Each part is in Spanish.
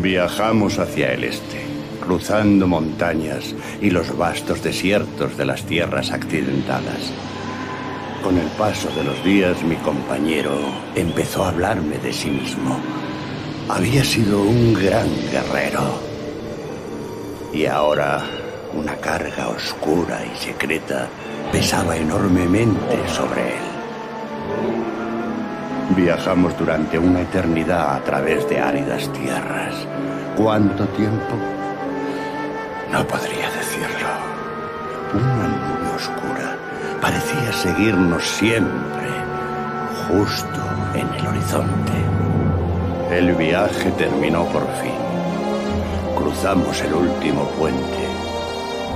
Viajamos hacia el este, cruzando montañas y los vastos desiertos de las tierras accidentadas. Con el paso de los días mi compañero empezó a hablarme de sí mismo. Había sido un gran guerrero. Y ahora una carga oscura y secreta pesaba enormemente sobre él. Viajamos durante una eternidad a través de áridas tierras. ¿Cuánto tiempo? No podría decirlo. Una nube oscura parecía seguirnos siempre, justo en el horizonte. El viaje terminó por fin. Cruzamos el último puente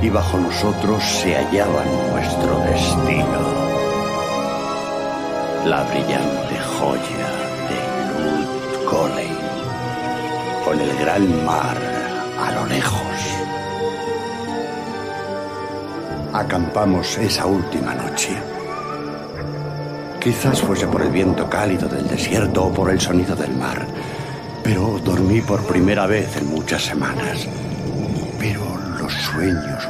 y bajo nosotros se hallaba nuestro destino. La brillante joya de Lut Golem, con el gran mar a lo lejos. Acampamos esa última noche. Quizás fuese por el viento cálido del desierto o por el sonido del mar, pero dormí por primera vez en muchas semanas. Pero los sueños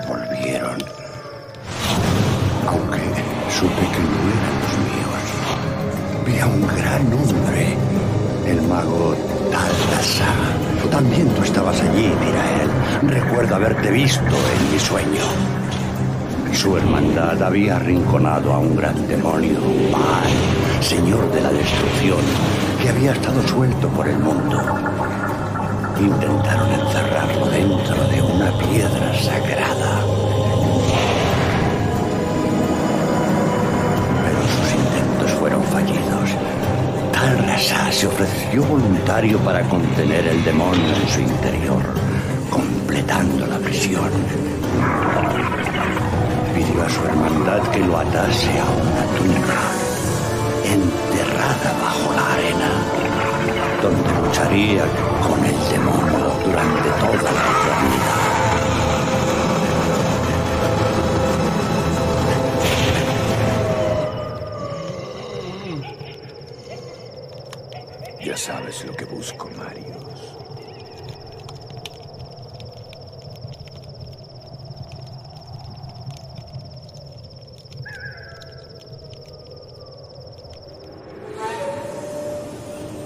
También tú estabas allí, Mirael. Recuerdo haberte visto en mi sueño. Su hermandad había arrinconado a un gran demonio, señor de la destrucción, que había estado suelto por el mundo. Intentaron encerrarlo dentro de una piedra sagrada. Pero sus intentos fueron fallidos. Rasa se ofreció voluntario para contener el demonio en su interior, completando la prisión pidió a su hermandad que lo atase a una tumba enterrada bajo la arena, donde lucharía con el demonio durante toda la eternidad. Sabes lo que busco, Marius.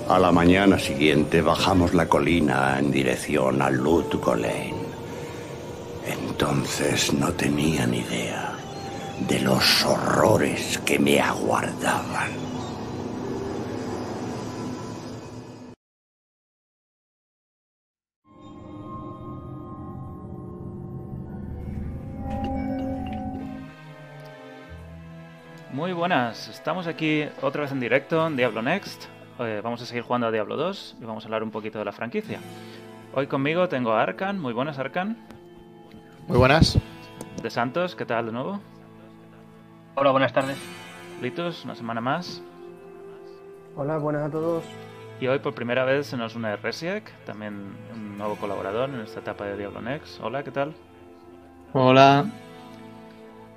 A la mañana siguiente bajamos la colina en dirección a Lut Gholein. Entonces no tenía ni idea de los horrores que me aguardaban. Buenas, estamos aquí otra vez en directo en Diablo Next. Eh, vamos a seguir jugando a Diablo 2 y vamos a hablar un poquito de la franquicia. Hoy conmigo tengo a Arkan, muy buenas Arkan. Muy buenas. De Santos, ¿qué tal de nuevo? Hola, buenas tardes. Litus, una semana más. Hola, buenas a todos. Y hoy por primera vez se nos une Resiek, también un nuevo colaborador en esta etapa de Diablo Next. Hola, ¿qué tal? Hola.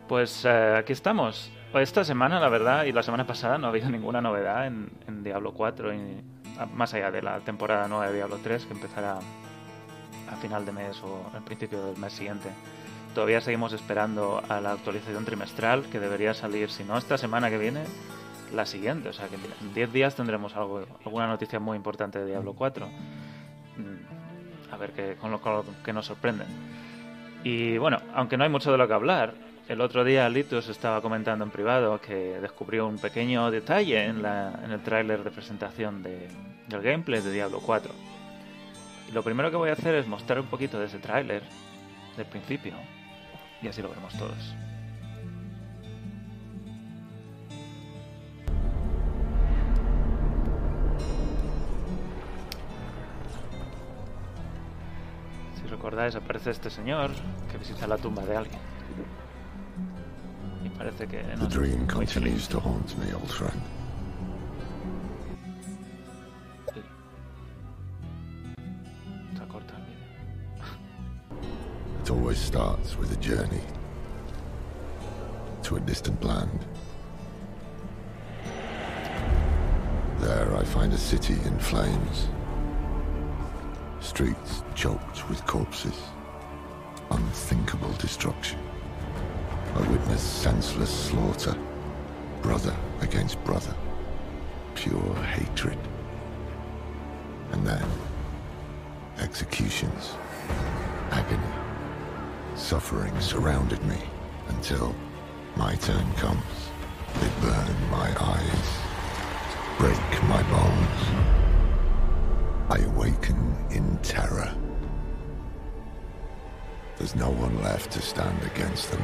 Pues eh, aquí estamos. Esta semana, la verdad, y la semana pasada no ha habido ninguna novedad en, en Diablo 4, y, a- más allá de la temporada nueva de Diablo 3 que empezará a final de mes o al principio del mes siguiente. Todavía seguimos esperando a la actualización trimestral que debería salir, si no esta semana que viene, la siguiente. O sea que en 10 días tendremos algo, alguna noticia muy importante de Diablo 4. Mm, A ver qué, con lo, con lo que nos sorprende. Y bueno, aunque no hay mucho de lo que hablar, el otro día Litus estaba comentando en privado que descubrió un pequeño detalle en, el tráiler de presentación de- del gameplay de Diablo 4. Y lo primero que voy a hacer es mostrar un poquito de ese tráiler del principio. Y así lo vemos todos. Si recordáis, aparece este señor que visita la tumba de alguien. Parece que no The dream continues to haunt me, old friend. Sí. Se ha cortado el vídeo. It always starts with a journey to a distant land. There I find a city in flames. Streets choked with corpses. Unthinkable destruction. I witnessed senseless slaughter. Brother against brother. Pure hatred. And then, executions. Agony. Suffering surrounded me until my turn comes. They burn my eyes, break my bones. I awaken in terror. There's no one left to stand against them.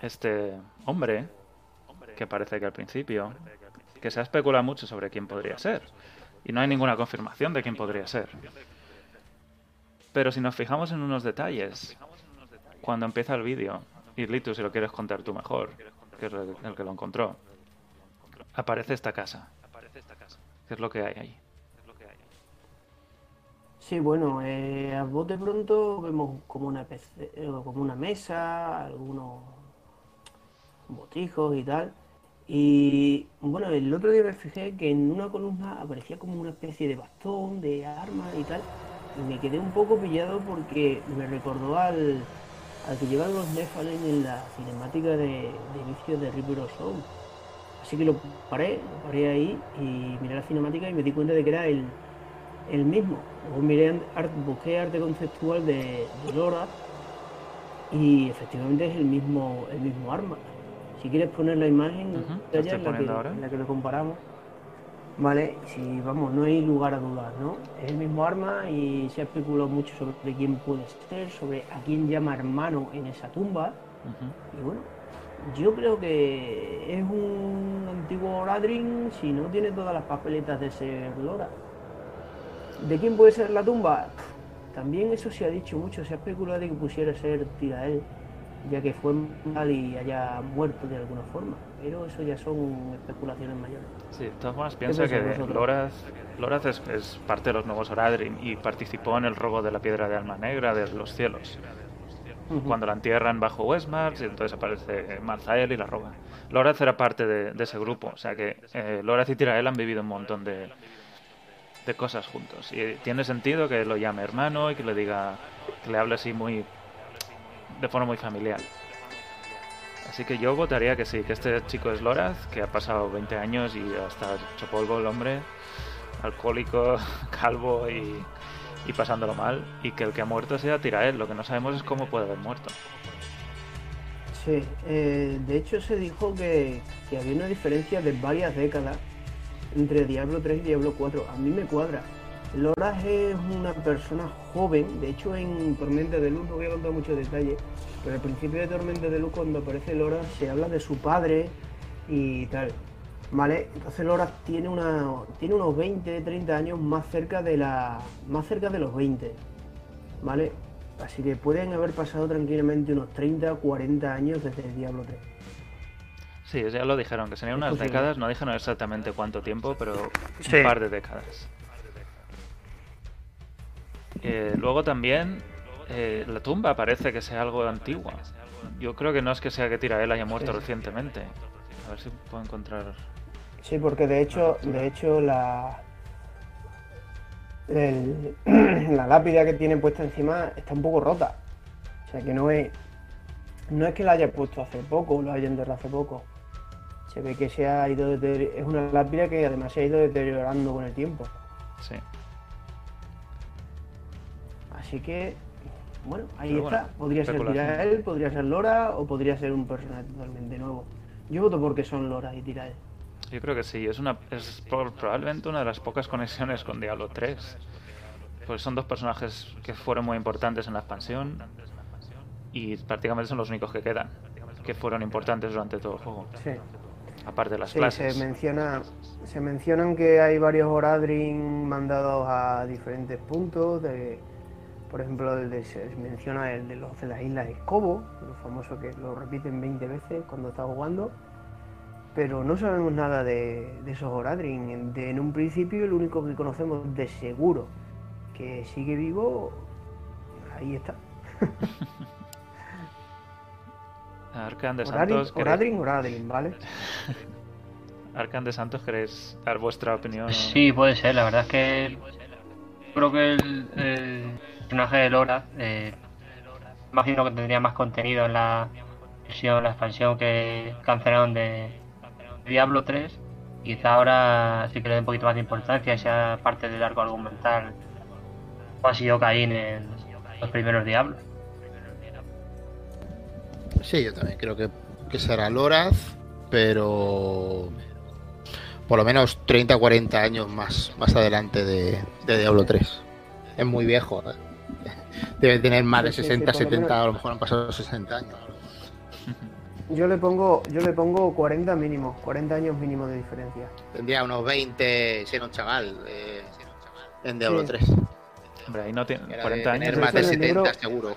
este hombre, que parece que al principio, que se ha especulado mucho sobre quién podría ser, y no hay ninguna confirmación de quién podría ser. Pero si nos fijamos en unos detalles, cuando empieza el vídeo, y si lo quieres contar tú mejor, que es el que lo encontró, aparece esta casa. ¿Qué es lo que hay ahí? Sí, bueno, eh, a bote pronto vemos como una, pece- eh, como una mesa, algunos botijos y tal. Y bueno, el otro día me fijé que en una columna aparecía como una especie de bastón, de arma y tal. Y me quedé un poco pillado porque me recordó al, al que llevan los Nephilim en la cinemática de, de inicio de Reaper of Soul. Así que lo paré, lo paré ahí y miré la cinemática y me di cuenta de que era el, el mismo. Luego miré busqué arte conceptual de, de Lora y efectivamente es el mismo, el mismo arma. Si quieres poner la imagen de la allá estoy en la, que, poniendo ahora. en la que lo comparamos. Vale, si vamos, no hay lugar a dudar, ¿no? Es el mismo arma y se ha especulado mucho sobre quién puede ser, sobre a quién llama hermano en esa tumba. Y bueno, yo creo que es un antiguo Oradrin si no tiene todas las papeletas de ser Lora. ¿De quién puede ser la tumba? También eso se ha dicho mucho, se ha especulado de que pusiera ser Tirael, ya que fue mal y haya muerto de alguna forma. Pero eso ya son especulaciones mayores. Sí, de todas formas piensa que? Loraz, Loraz es, es parte de los nuevos Oradrin y participó en el robo de la piedra de alma negra de los cielos. Cuando la entierran bajo Westmars y entonces aparece Malzael y la roba. Loraz era parte de, de ese grupo, o sea que eh, Loraz y Tirael han vivido un montón de, de cosas juntos. Y tiene sentido que lo llame hermano y que le diga, que le hable así muy, de forma muy familiar. Así que yo votaría que sí, que este chico es Loraz, que ha pasado 20 años y hasta hecho polvo el hombre, alcohólico, calvo y, y pasándolo mal, y que el que ha muerto sea Tirael. Lo que no sabemos es cómo puede haber muerto. Sí, eh, de hecho se dijo que, que había una diferencia de varias décadas entre Diablo 3 y Diablo 4. A mí me cuadra. Loras es una persona joven, de hecho en Tormenta de Luz, no voy a contar muchos detalles, pero al principio de Tormenta de Luz cuando aparece Loras se habla de su padre y tal. ¿Vale? Entonces Loras tiene, una, tiene unos 20, 30 años más cerca de la. más cerca de los 20. ¿Vale? Así que pueden haber pasado tranquilamente unos 30, 40 años desde Diablo 3. Sí, ya lo dijeron, que serían unas posible. décadas, no dijeron exactamente cuánto tiempo, pero Sí. un par de décadas. Eh, luego también eh, la tumba parece que sea algo antigua. Yo creo que no es que sea que Tirael haya muerto Sí. recientemente. A ver si puedo encontrar. Sí, porque de hecho, de hecho la el- la lápida que tiene puesta encima está un poco rota. O sea que no es no es que la haya puesto hace poco o lo haya enterrado hace poco. Se ve que se ha ido es una lápida que además se ha ido deteriorando con el tiempo. Sí. Así que bueno, ahí Pero está. bueno, podría ser. Tirael, podría ser Lora o podría ser un personaje totalmente nuevo. Yo voto porque son Lora y Tirael. Yo creo que sí, es una es pro- probablemente una de las pocas conexiones con Diablo 3. Pues son dos personajes que fueron muy importantes en la expansión y prácticamente son los únicos que quedan, que fueron importantes durante todo el juego, Sí. Aparte de las Sí, clases. se menciona, se mencionan que hay varios Oradrin mandados a diferentes puntos. De, por ejemplo, el de- se menciona el de los de las islas Escobo, lo famoso que lo repiten 20 veces cuando está jugando. Pero no sabemos nada de, de esos Oradrin. En, de- en un principio, el único que conocemos de seguro que sigue vivo, ahí está. Arcan de Santos, ¿queréis- Oradrin, Oradrin, ¿vale? Arcan de Santos, ¿queréis dar vuestra opinión? Sí, puede ser. La verdad es que creo que el, el personaje de Lora, eh, imagino que tendría más contenido en la versión, la expansión que cancelaron de Diablo 3. Quizá ahora sí que le dé un poquito más de importancia y sea parte del arco argumental. O ha sido Caín en los primeros Diablos. Sí, yo también creo que, que será Loraz, pero por lo menos 30 o 40 años más, más adelante de, de Diablo 3. Es muy viejo, ¿eh? Debe tener más de Sí, sí, 60, por lo 70, menos. a lo mejor han pasado 60 años. Yo le pongo, yo le pongo 40 mínimo, 40 años mínimo de diferencia. Tendría unos 20, siendo un chaval, eh, en Diablo Sí. 3. Hombre, ahí no tiene Era 40 de tener años. más de Eso en el 70 libro- seguro.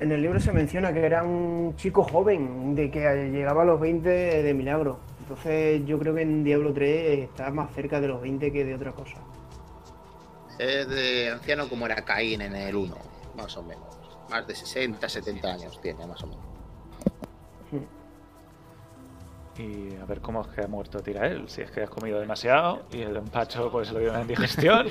En el libro se menciona que era un chico joven, de que llegaba a los 20 de milagro. Entonces yo creo que en Diablo 3 está más cerca de los 20 que de otra cosa. Es de anciano como era Caín en el 1, más o menos. Más de 60, 70 años tiene, más o menos. Y a ver cómo es que ha muerto Tirael. Si es que has comido demasiado y el empacho pues lo dio una indigestión.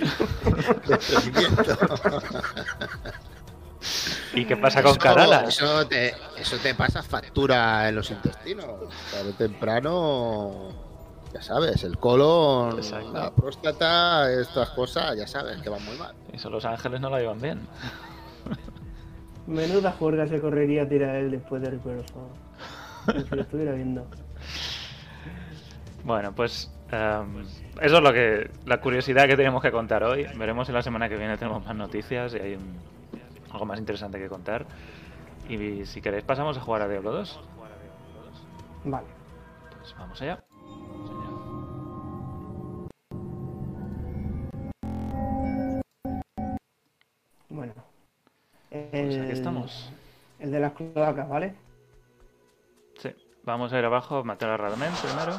¿Y qué pasa con Karala? Eso te, eso te pasa factura en los intestinos. Tarde o temprano, ya sabes, el colon, Exacto. la próstata, estas cosas, ya sabes que van muy mal. Eso los ángeles no la llevan bien. Menuda juerga se correría a tirar él después de Reaper of Dawn. Si lo estuviera viendo. Bueno, pues em, eso es lo que la curiosidad que tenemos que contar hoy. Veremos si la semana que viene tenemos más noticias y hay un- algo más interesante que contar. Y si queréis pasamos a jugar a Diablo 2. Vale. Pues vamos allá. Bueno. Pues aquí estamos. El de las cloacas, ¿vale? Sí. Vamos a ir abajo a matar a Radmen primero.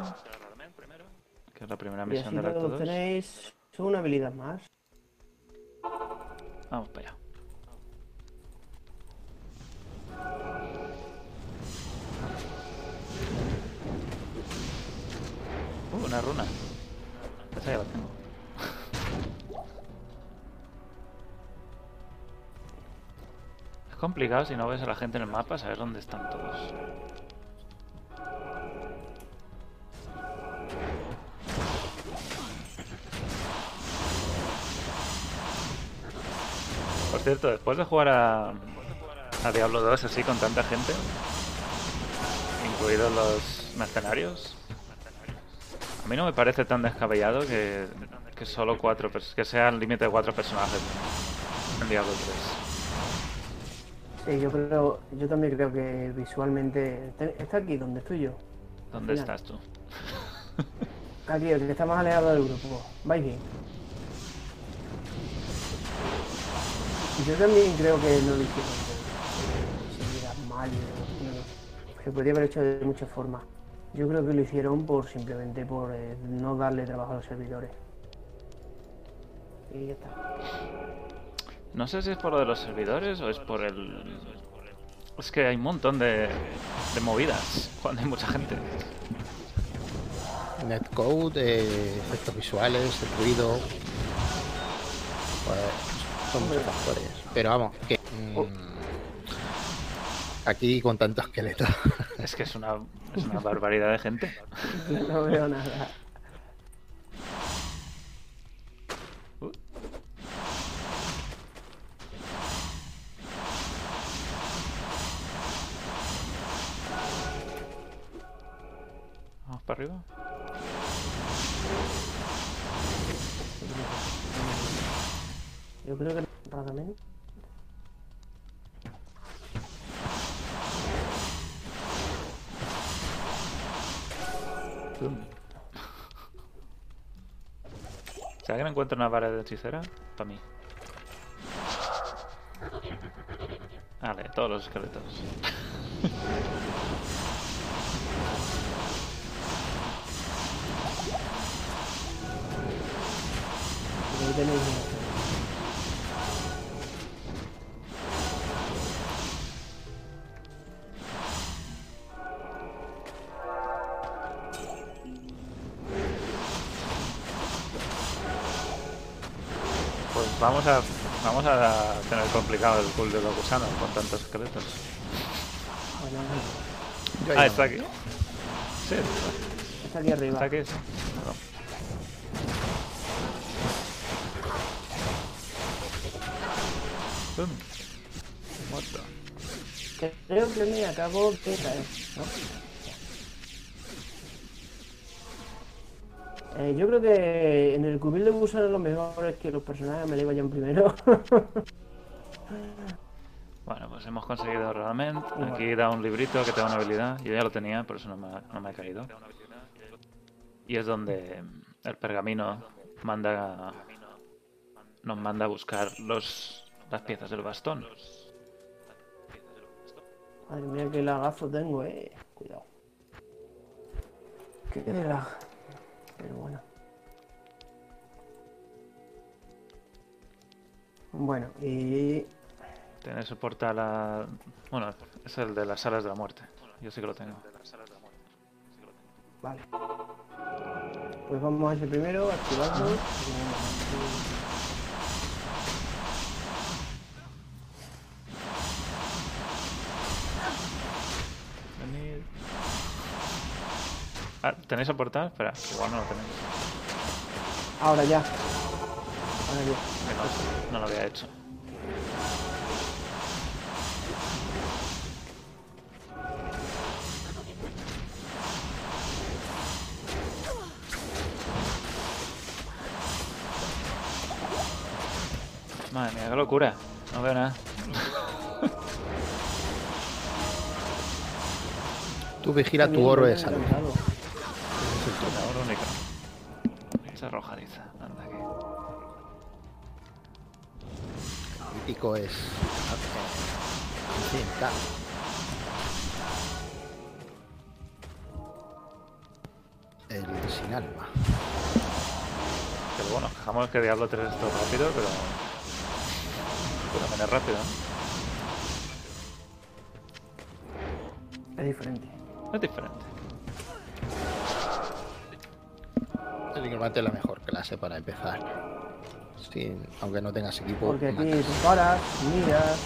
Que es la primera Y misión así del acto todos 2. tenéis una habilidad más. Vamos para allá. Una runa. Esa ya la tengo. Es complicado si no ves a la gente en el mapa saber dónde están todos. Por cierto, después de jugar a, Diablo 2 así con tanta gente, incluidos los mercenarios, mí no me parece tan descabellado que, que solo cuatro que sea el límite de cuatro personajes en Diablo 3. Sí, yo creo, yo también creo que visualmente está- aquí donde estoy yo. ¿Dónde estás tú? Aquí, el que está más alejado del grupo. Vais bien. Yo también creo que no lo hicieron seguridad mal. no, no. Se podría haber hecho de muchas formas. Yo creo que lo hicieron por simplemente por eh, no darle trabajo a los servidores. Y ya está. No sé si es por lo de los servidores o es por el... Es que hay un montón de, de movidas cuando hay mucha gente. Netcode, eh, efectos visuales, el ruido. Pues, son muchos factores. Pero vamos, que. mm, aquí con tanto esqueleto. Es que es una, es una barbaridad de gente. No veo nada. Uh. Vamos para arriba. Yo creo que raramente. Si alguien encuentra una vara de hechicera, para mí. Vale, todos los esqueletos. Ahí tenéis vamos a vamos a tener complicado el pool de los gusanos con tantos esqueletos. Bueno, Yo ahí Ah, no está aquí. Sí, está aquí arriba. está aquí. sí. Muerto. Creo que me acabo de caer, ¿no? Eh, yo creo que en el cubil de gusano lo mejor es que los personajes me le vayan primero. Bueno, pues hemos conseguido realmente. Aquí da un librito que te da una habilidad. Yo ya lo tenía, por eso no me, no me ha caído. Y es donde el pergamino manda nos manda a buscar los las piezas del bastón. Madre mía, qué lagazo tengo, eh. Cuidado. Qué lag. Pero bueno. Bueno, y Tener el portal a... Bueno, es el de las salas de la muerte. Yo sí que lo tengo. Vale. Pues vamos a ese primero, activarlo. Venid. Ah, ¿Tenéis el portal? Espera, igual no lo tenéis. Ahora ya. Ahora ya. Que no, no lo había hecho. Madre mía, qué locura. No veo nada. Tú vigila tu oro de salud. Crítico es. En fin, claro. El sin alma. Pero bueno, dejamos que Diablo 3 es todo rápido, pero. Pero también es rápido, ¿no? Es diferente. Es diferente. Técnicamente es la mejor clase para empezar. Sin, aunque no tengas equipo. Porque aquí matas. te paras, miras.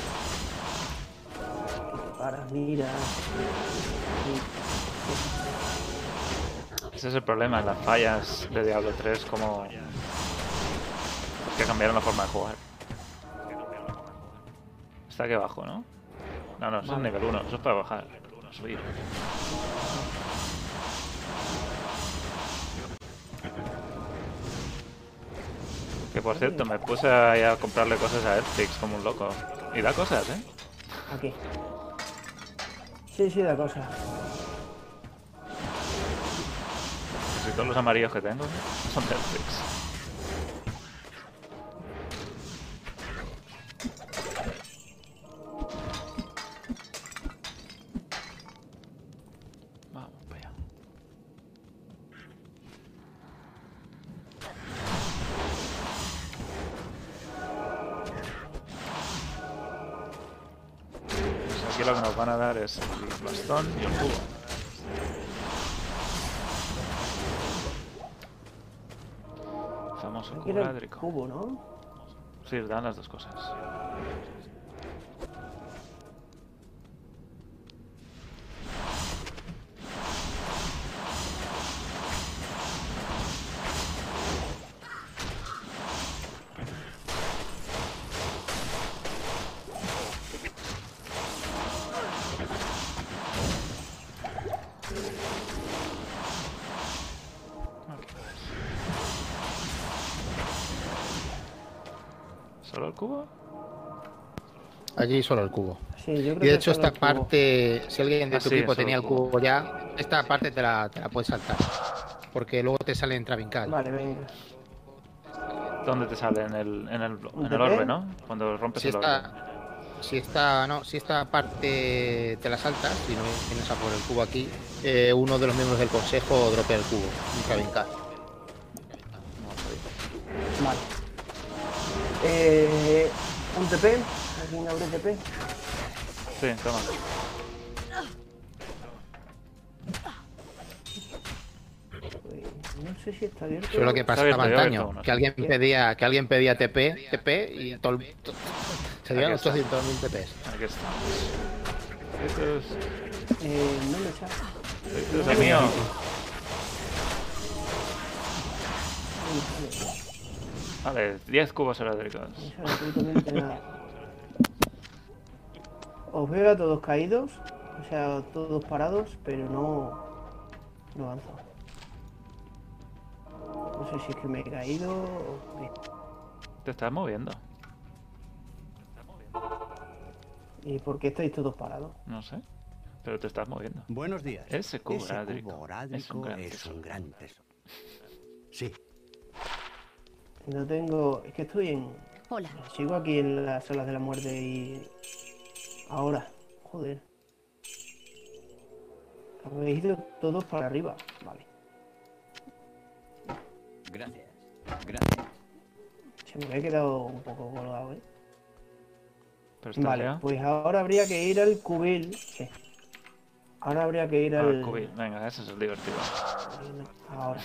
Aquí te paras, miras. Ese es el problema, las fallas de Diablo 3 como... Que cambiaron la forma de jugar. Está aquí abajo, ¿no? No, no, eso es nivel 1, eso es para bajar. subir. Que por cierto, me puse a comprarle cosas a Netflix como un loco. Y da cosas, ¿eh? Aquí. Sí, sí, da cosa. Casi todos los amarillos que tengo son Netflix. Cubo ¿no? Sí, dan las dos cosas. Allí solo el cubo. Sí, yo creo Y que de hecho esta parte, si alguien de tu equipo tenía el cubo. cubo ya, esta parte te la, te la puedes saltar. Porque luego te sale en Travincal. Vale, venga. ¿Dónde te sale? En el, en el, ¿Un en el orbe, ¿no? Cuando rompes Si el orbe. si esta, no, si esta parte te la saltas, si no vienes a por el cubo aquí, eh, uno de los miembros del consejo dropea el cubo, en Travincal. Vale. Eh, un TP. ¿Alguien abre TP? Sí, toma. Pues, no sé si está abierto. Eso es lo que pasaba abierto, antaño, abierto, que alguien pedía, que alguien pedía TP, TP y todo el- to- se dieron Aquí está. 800.000 TPs. Aquí estamos. Esto es, Eh, no me sale. esto es el mío. Vale, 10 cubos eléctricos. Os veo a todos caídos, o sea, todos parados, pero no, no avanzo. No sé si es que me he caído o qué. Te estás moviendo. ¿Y por qué estáis todos parados? No sé. Pero te estás moviendo. Buenos días. Ese cubo Ese orádrico cubo es orádrico un gran es tesoro. un gran tesoro. Sí, No tengo... Es que estoy en... Hola. Sigo aquí en las salas de la muerte y... Ahora, joder. Habéis ido todos para arriba. Vale. Gracias. Gracias. Se me había quedado un poco colgado, ¿eh? Pero está Vale, pues ahora habría que ir al cubil. Sí. Ahora habría que ir Ah, al. el cubil. Venga, ese es el divertido. Ahora.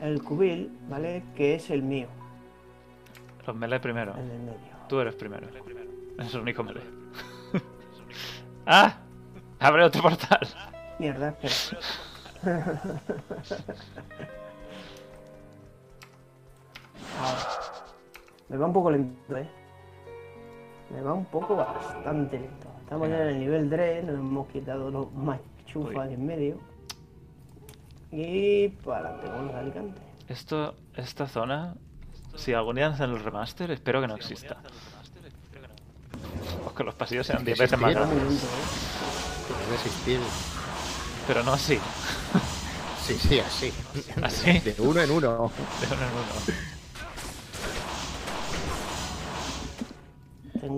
El cubil, ¿vale? Que es el mío, Los melee primero. el del medio. Tú eres primero. Es el único melee. ¡Ah! Abre otro portal. Mierda, espera. Ahora. Me va un poco lento, ¿eh? Me va un poco bastante lento. Estamos ya en el nivel 3, nos hemos quitado los machufas Uy. de en medio. Y para adelante con los alicantes. Esto, esta zona, si algún día hacen el remaster, espero que no exista. Que los pasillos sean 10 veces más grandes. ¿eh? Existir. Pero no así. Sí, sí, así. Así. De uno en uno. De uno en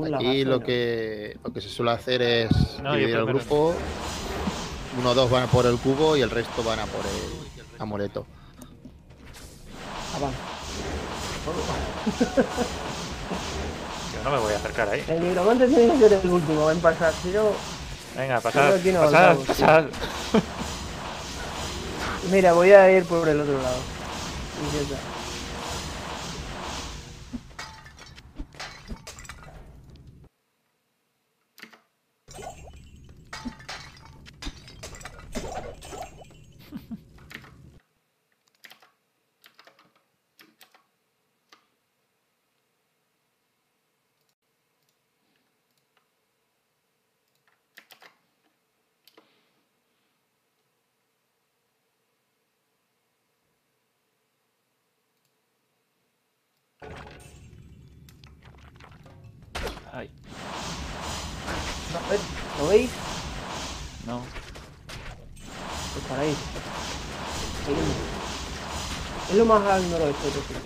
uno. Aquí lo ¿no? que, lo que se suele hacer es No, dividir el grupo. Uno o dos van a por el cubo y el resto van a por el amuleto. Yo no me voy a acercar ahí. El nigromante tiene que ser el último en pasar, si no... Venga, pasad, aquí no pasad, avanzamos, pasad. Mira, voy a ir por el otro lado. Y ya está. Ay, A ver, ¿Lo veis? no. Pues para ahí. Seguimos. Es lo más al noroeste posible.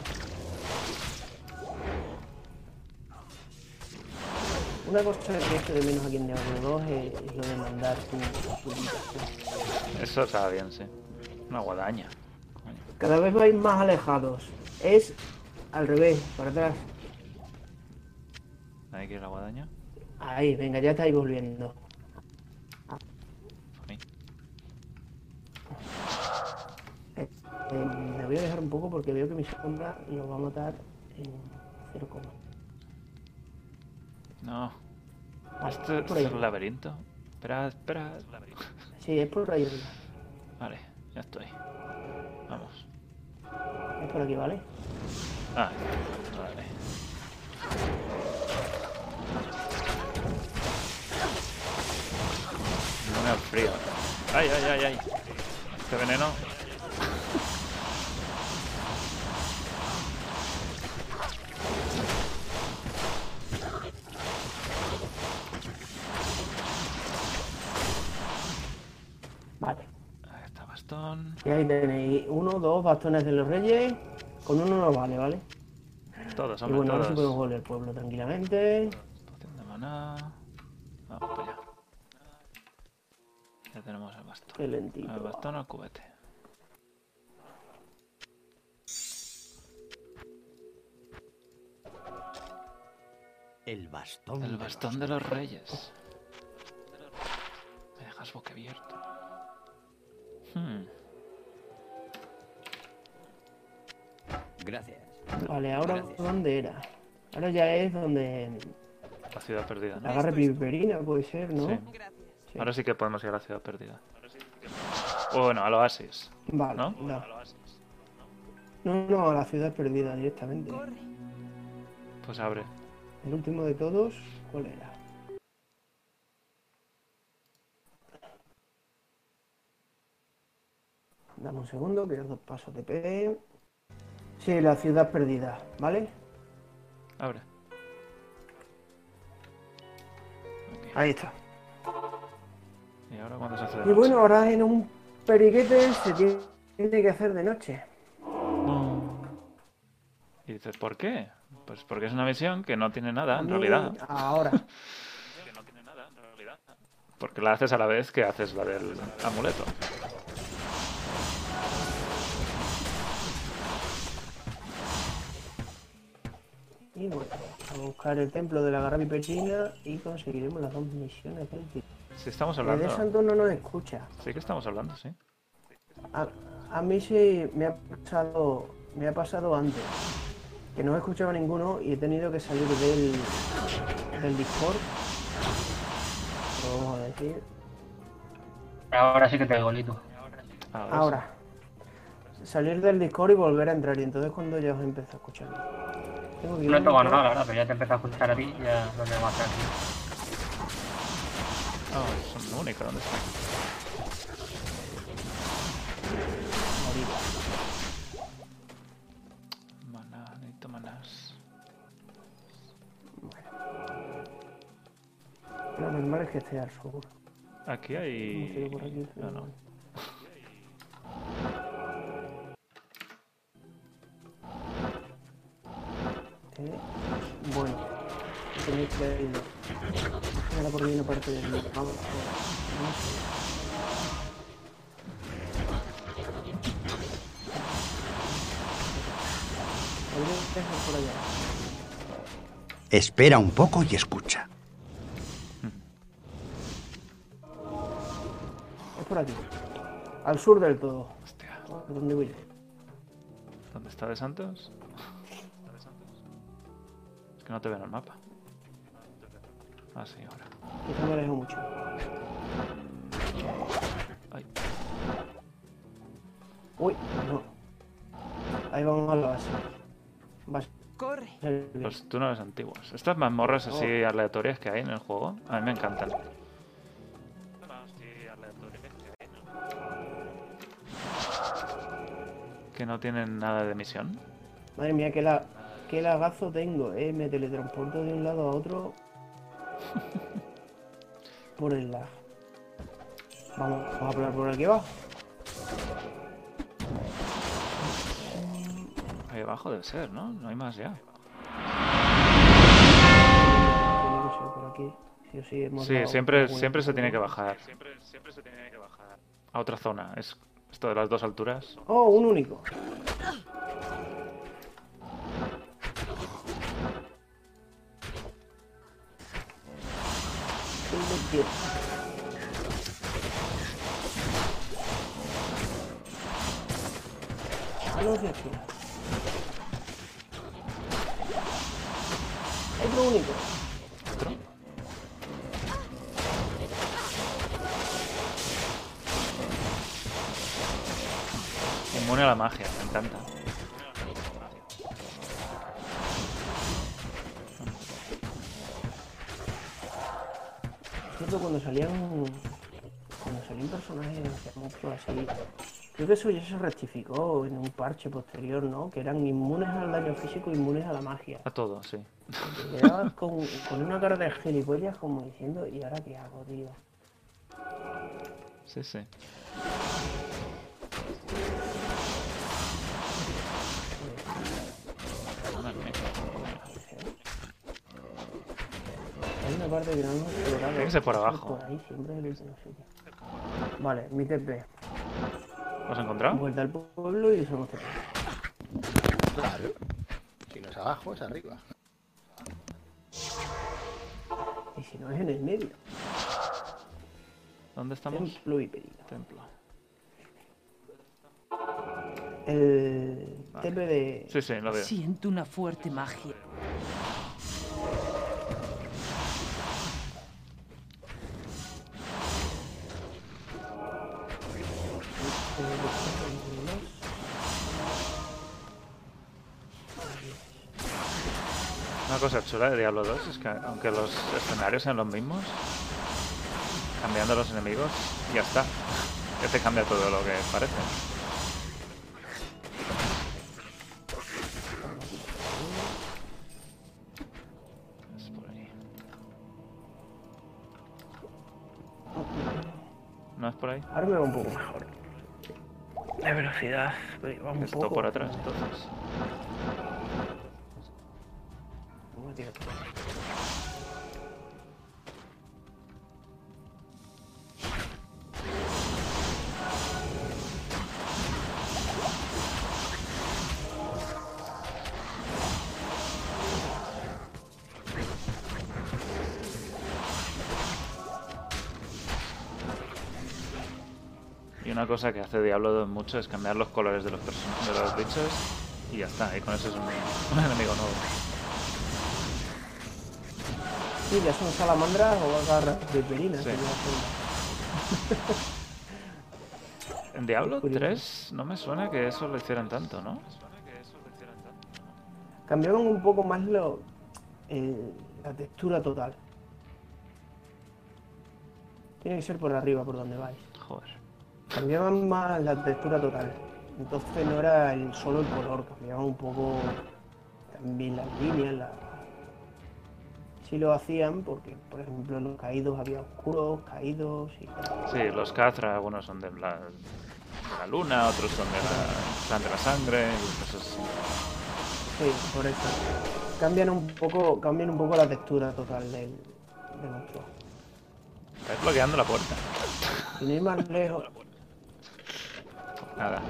Una cosa que echo de menos aquí en Diablo 2 es, es lo de mandar tu, tu. Eso estaba bien, sí. Una guadaña. Cada vez vais más alejados. Es al revés, para atrás. Ahí quiere la guadaña. Ahí, venga, ya estáis volviendo. A mí. Eh, me voy a dejar un poco porque veo que mi sombra nos va a matar en 0, No. Vale, ¿Este por es el laberinto? Espera, espera. Sí, es por ahí. arriba. Vale, ya estoy. Vamos. Es por aquí, ¿vale? Ah, vale. No me da frío. Ay, ay, ay, ay. Este veneno. Ahí tenéis uno, dos bastones de los reyes. Con uno nos vale, ¿vale? Todos, Y hombre, bueno, ahora sí podemos volver al pueblo tranquilamente. Poción de maná. Vamos para allá. Ya tenemos el bastón. Qué lentito. El bastón al cubete. El bastón. El de bastón los de los reyes. Me dejas boquiabierto. Hmm. Gracias. Vale, ahora Gracias. ¿dónde era? Ahora ya es donde La ciudad perdida, ¿no? la garra piperina puede ser, ¿no? Sí. Sí. Ahora sí que podemos ir a la ciudad perdida. O bueno, al oasis. Vale, ¿no? no. No, no, a la ciudad perdida directamente. Pues abre. El último de todos, ¿cuál era? Dame un segundo, que dos pasos de P. Sí, la ciudad perdida, ¿vale? Abre. Aquí. Ahí está. Y ahora cuando se hace de Y noche? bueno, ahora en un periquete se tiene que hacer de noche. Y dices, ¿por qué? Pues porque es una misión que no tiene nada, en Y realidad. Ahora. Que no tiene nada, en realidad. Porque la haces a la vez que haces la del amuleto. Y bueno, a buscar el templo de la garra piperina y conseguiremos las dos misiones del título. Sí, estamos El de hablando. Santo no nos escucha. Sí que estamos hablando, sí. A, a mí sí me ha pasado me ha pasado antes que no he escuchado a ninguno y he tenido que salir del, del Discord. Vamos a decir. Ahora sí que te digo, Lito. Ahora, sí. Ahora. Salir del Discord y volver a entrar y entonces cuando ya os empiezo a escuchar. Tengo que ir No he tocado nada, la verdad, pero ya te empezó a escuchar a ti y ya no tengo más tranquilo. Ah, es un único, ¿dónde está? Maná, necesito manás. Lo normal es que esté al sur. Aquí hay. aquí, pero Ah, no. Eh, Bueno, tenéis que ir. Ahora por ahí una parte del Vamos, vamos. Por allá. Espera un poco y escucha. Es por aquí. Al sur del todo. Hostia, ¿Por dónde voy? ¿dónde está de Santos? Que no te veo en el mapa. Ah, sí, ahora. Quizá me alejo mucho. Ay, Uy, no. Ahí vamos a la base. Base. Corre. los túneles antiguos. Estas mazmorras así aleatorias que hay en el juego, a mí me encantan. Que no tienen nada de misión. Madre mía, qué, la, qué lagazo tengo, eh. Me teletransporto de un lado a otro. por el lag. Vamos, vamos a probar por aquí abajo. Ahí abajo debe ser, ¿no? No hay más ya. Por aquí. Sí o sí, hemos Sí, dado siempre, siempre se tiene que bajar. Siempre, siempre se tiene que bajar. A otra zona. Es esto de las dos alturas. Oh, un único. Quiero. Palos de aquí. Otro único. ¿Otro? La magia, me encanta. Cuando salían. Cuando salían personajes monstruos así. Creo que eso ya se rectificó en un parche posterior, ¿no? Que eran inmunes al daño físico, inmunes a la magia. A todo, sí. Te quedabas con, con una cara de gilipollas como diciendo, ¿y ahora qué hago, tío? Sí, sí. No hemos explorado. Tiene que ser por abajo. Por ahí siempre. Vale, mi TP. ¿Lo has encontrado? Vuelta al pueblo y usamos TP. Claro. Si no es abajo, es arriba. Y si no es en el medio. ¿Dónde estamos? Templo Hiperino. Templo. El Vale. TP de. Sí, sí, lo veo. Siento una fuerte magia. Cosa chula de Diablo 2 es que aunque los escenarios sean los mismos, cambiando los enemigos, ya está. Ya te cambia todo lo que parece. ¿No es por ahí? Ahora me va un poco mejor. De velocidad. Va un Esto poco. por atrás, entonces. Y una cosa que hace Diablo 2 mucho es cambiar los colores de los, person- de los bichos y ya está. Y con eso es un enemigo nuevo. Sí, ya son salamandras o garras de perinas. Sí. En Diablo Curioso. 3 no me suena que eso lo hicieran tanto, ¿no? Cambiaban un poco más lo, el- la textura total. Tiene que ser por arriba, por donde vais. Joder. Cambiaban más la textura total. Entonces no era el, solo el color, cambiaban un poco también las líneas. La... Sí lo hacían porque, por ejemplo, los caídos había oscuros, caídos y. Sí, los Kazra, algunos son de la, de la luna, otros son de la, de la sangre así. Sí, por eso. Cambian un poco, cambian un poco la textura total del, del monstruo. Estáis bloqueando la puerta. Sin ir más lejos, Nada.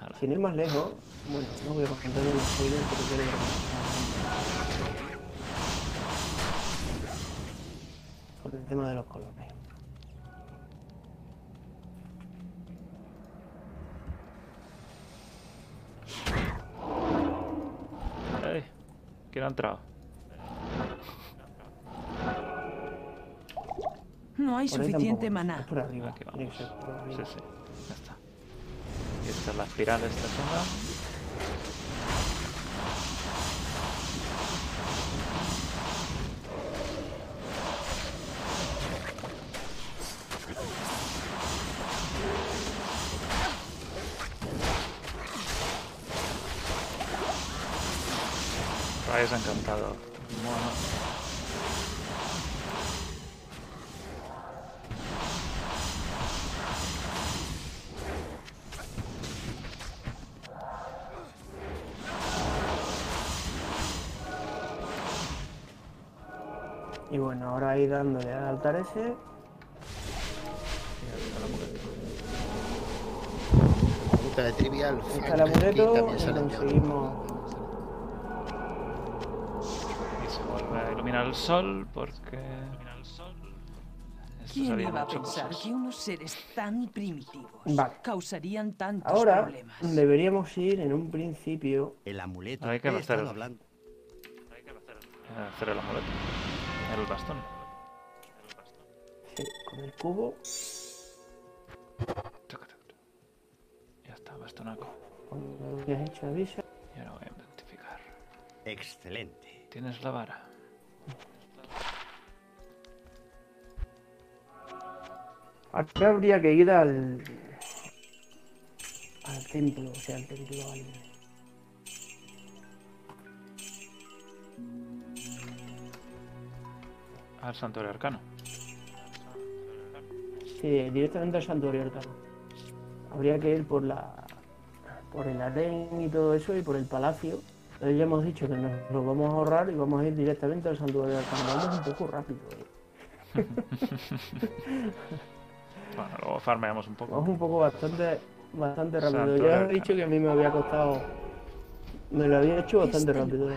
Nada. sin ir más lejos, bueno, no voy a contar un spoiler, pero quiero ver Por el tema de los colores. Ey, ¿quién ha entrado? No hay Por suficiente maná. Es por arriba. Aquí vamos. por Sí, arriba. sí. Ya está. Y esta es la espiral de esta zona. Rayos encantado. Y bueno, ahora ir dándole al altar ese. De trivial. Está el amuleto y conseguimos. Y se vuelve a iluminar el sol porque ¿Quién iba a pensar cosas. que unos seres tan primitivos Vale. causarían tantos Ahora problemas? deberíamos ir en un principio. El amuleto. Hay que hacer- hablando. Eh, Hacer el amuleto. El bastón. sí, con el cubo. Ya está, bastonaco. Cuando lo que hecho avisa. Y ahora voy a identificar. Excelente. Tienes la vara. Acá habría que ir al. al templo, o sea, al templo al. Al santuario arcano. Sí, directamente al santuario arcano. Habría que ir por la. por el harén y todo eso y por el palacio. Pero ya hemos dicho que nos lo vamos a ahorrar y vamos a ir directamente al santuario arcano. Vamos un poco rápido, eh. Bueno, luego farmeamos un poco. Vamos un poco bastante, bastante rápido. Ya os he dicho que a mí me había costado. Me lo había hecho bastante Este rápido.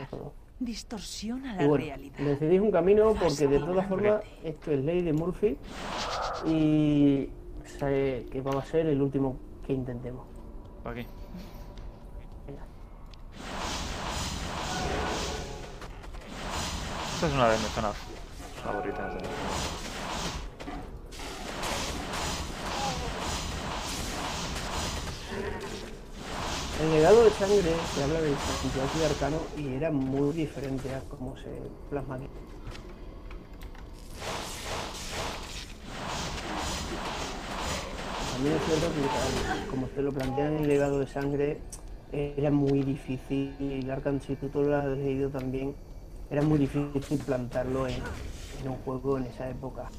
Distorsiona Y la bueno, realidad. decidís un camino porque de todas formas esto es ley de Murphy y sé que va a ser el último que intentemos. Aquí. Venga. Esta es una de mis zonas favoritas. De... El legado de sangre se habla del santuario arcano y era muy diferente a cómo se plasma aquí. También es cierto que, como usted lo plantea en el legado de sangre, era muy difícil, y Arkham, si tú lo has leído también, era muy difícil plantarlo en un juego en esa época.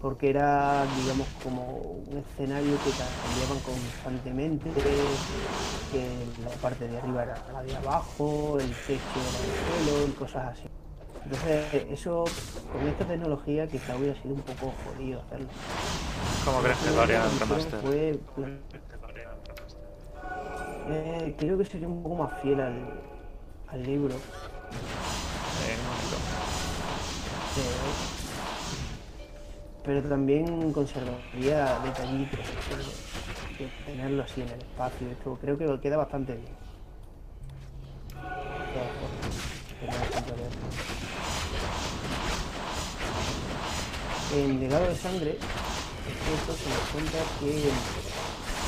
Porque era, digamos, como un escenario que cambiaban constantemente, que la parte de arriba era la de abajo, el techo era el suelo y cosas así. Entonces, eso con esta tecnología quizá hubiera sido un poco jodido hacerlo. ¿Cómo crees que lo harían remaster? Fue, eh, creo que sería un poco más fiel al, al libro. Eh, poquito. eh, pero también conservaría detallitos de, tenerlo así en el espacio. Esto creo que queda bastante bien. En Legado de Sangre, esto se nos cuenta que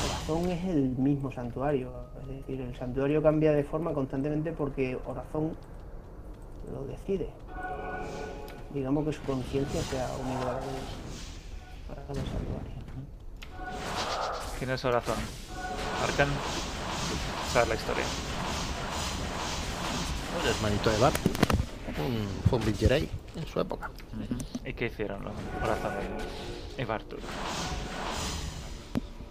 Horazón es el mismo santuario. Es decir, el santuario cambia de forma constantemente porque Horazón lo decide. Digamos que su conciencia se ha unido a la de, a la del santuario. ¿Quién es Horazón? Arcan. Es la historia. El hermanito de Bart. Un, fue un en su época. ¿Y qué hicieron los Horazón y Bartur?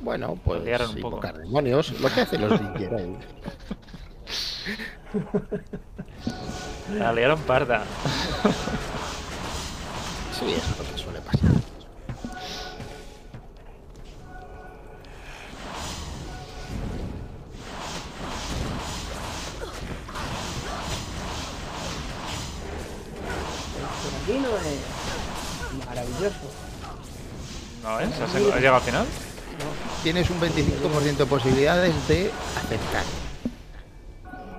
Bueno, pues liaron un poco. demonios, lo que hacen los Jedi. La liaron parda. Sí, eso es lo que suele pasar. Por aquí no es maravilloso. ¿No es? ¿Has, has llegado al final? Tienes un 25% de posibilidades de acertar.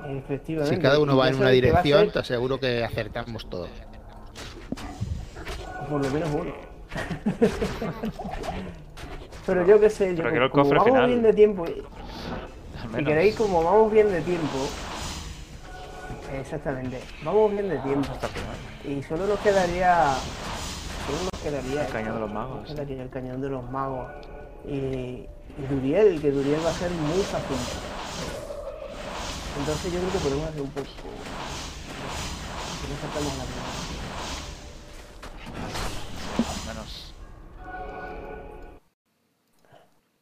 Efectivamente. Si cada uno va en una dirección, ser, te aseguro que acertamos todos. Por lo menos uno. Pero yo qué sé, yo, el como cofre vamos final. bien de tiempo, y- Al si queréis, como vamos bien de tiempo, exactamente, vamos bien de tiempo. Hasta el final. Y solo nos quedaría, solo nos quedaría El cañón de los magos. Nos quedaría el cañón de los magos. Y, y Duriel, que Duriel va a ser muy fácil. Entonces yo creo que podemos hacer un poco. Que no saltamos la primera. Al menos.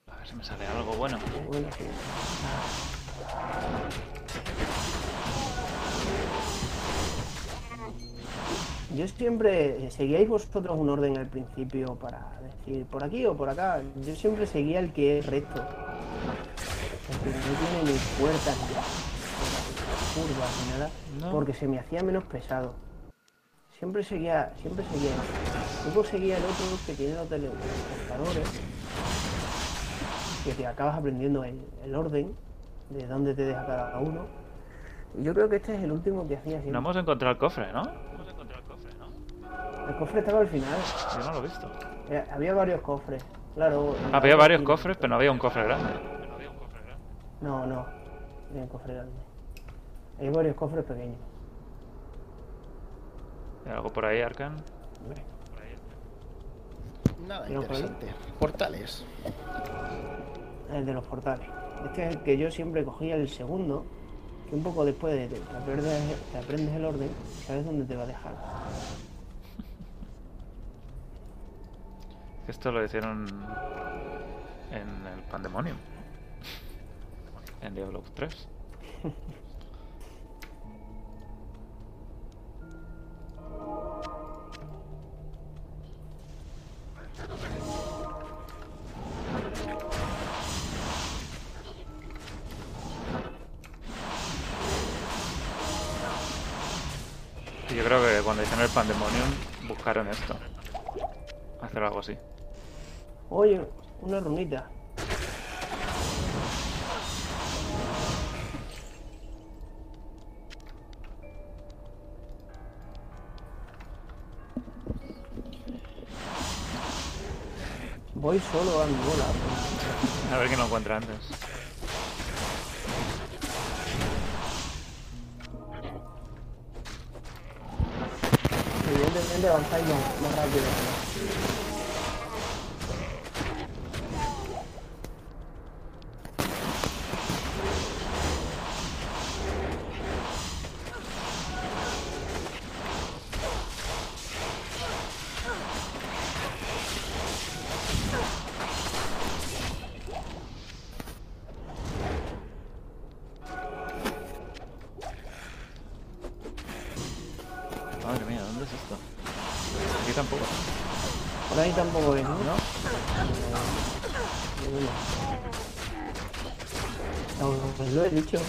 A ver si me sale algo bueno. Bueno, sí. Yo siempre, ¿seguíais vosotros un orden al principio para decir por aquí o por acá? Yo siempre seguía el que es recto. El que no tiene ni puertas ni curvas ni nada, No. porque se me hacía menos pesado. Siempre seguía, siempre seguía. Luego seguía el otro que tiene los teleportadores, que te acabas aprendiendo el, el orden de dónde te deja cada uno. Yo creo que este es el último que hacía No siempre. hemos encontrado el cofre, ¿no? El cofre estaba al final. Yo no lo he visto. Eh, Había varios cofres, claro. Había varios cofres, pero no había un cofre grande. No, no. Hay un cofre grande. Hay varios cofres pequeños. ¿Hay algo por ahí, Arkan? Nada Pero por ahí. interesante. Portales. El de los portales. Este es el que yo siempre cogía el segundo, que un poco después de que te aprendes, te aprendes el orden, sabes dónde te va a dejar. Esto lo hicieron en el Pandemonium. En Diablo 3. Voy solo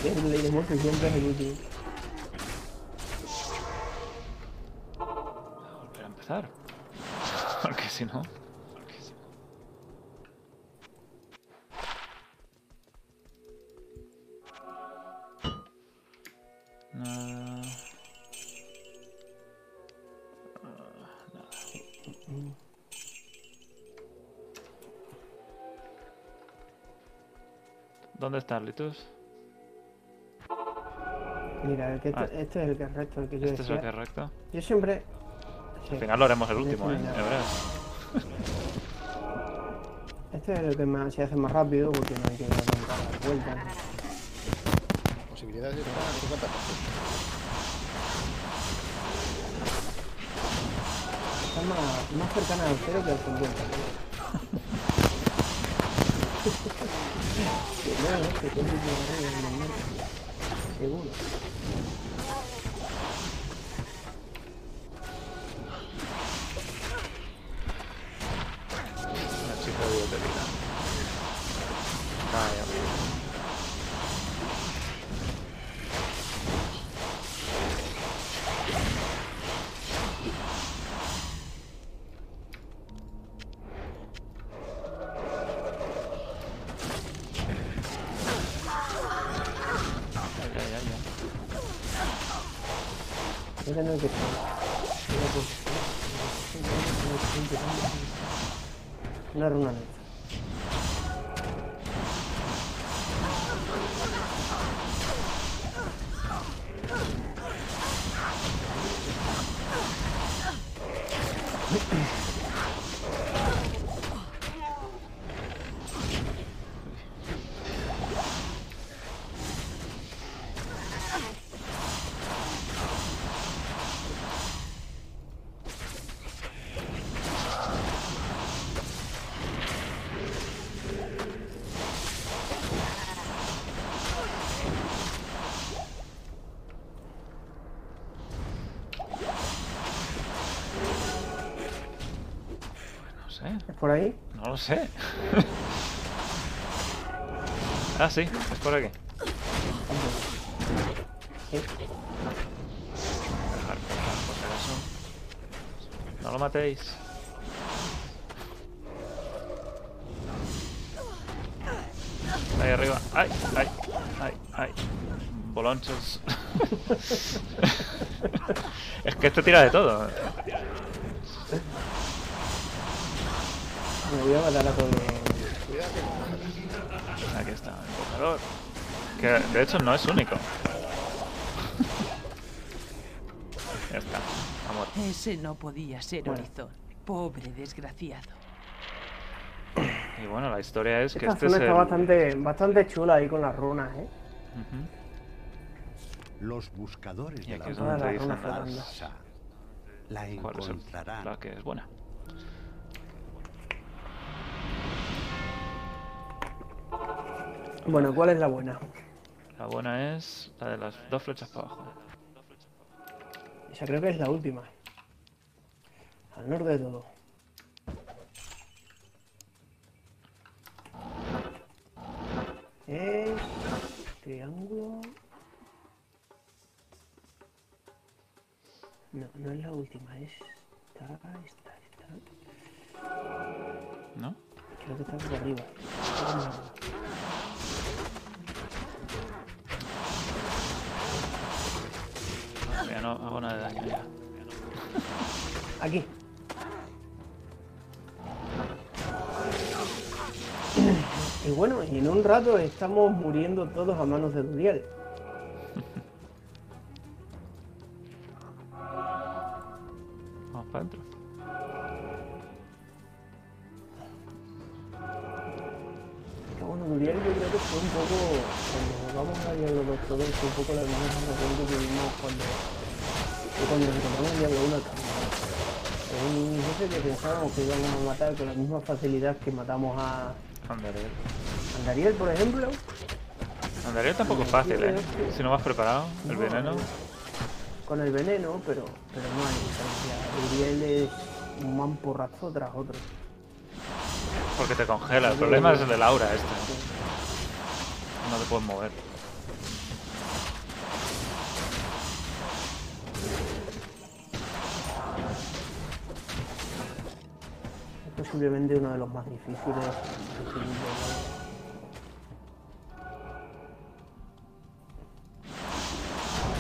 el Lady Murphy siempre es el último. Volver a empezar. Porque si no. No. ¿Dónde está Litus? Mira, el que este, Ah. este es el que es recto, el que yo Este es el que es recto. Yo siempre... sí, Al final lo haremos el último, ¿eh? Este es el que más, se hace más rápido porque no hay que dar tantas vueltas. Posibilidades de 50%. Está más, más cercana al cero que al 50. que sé. ah, sí, es por aquí. No lo matéis. Ahí arriba. ¡Ay! ¡Ay! ¡Ay! ¡Ay! Bolonchos. es que este tira de todo. Me voy a matar a todos. Aquí está, el invocador. Que de hecho no es único. ya está, amor. Ese no podía ser Bueno. Horizon. Pobre desgraciado. Y bueno, la historia es que Esta este es zona el... está bastante, bastante chula ahí con las runas, ¿eh? Ujú. Los buscadores Y de la aquí es donde te las dicen runas flotando. Farsa la cuál es el- encontrarán. la que es buena. Bueno, ¿cuál es la buena? La buena es la de las dos flechas para abajo. Esa creo que es la última. Al norte de todo. Es triángulo. No, no es la última, es esta, esta, esta. ¿No? Creo que está por arriba. Está por arriba. No hago nada de daño ya. Aquí. Y bueno, y en un rato estamos muriendo todos a manos de Duriel. Vamos para adentro. Bueno, Duriel yo creo que fue un poco, cuando vamos a Diablo 2 todo, fue un poco la misma sensación que tuvimos cuando, que cuando nos encontramos en Diablo 1 también. Es un jefe que pensábamos que íbamos a matar con la misma facilidad que matamos a Andariel. Andariel, por ejemplo. Andariel tampoco es fácil, ¿eh? Si no vas preparado, el No, veneno. Con el veneno, pero, pero no hay diferencia. Duriel es un mamporrazo tras otro. Porque te congela. El problema es el del aura este. No te puedes mover. Posiblemente uno de los más difíciles.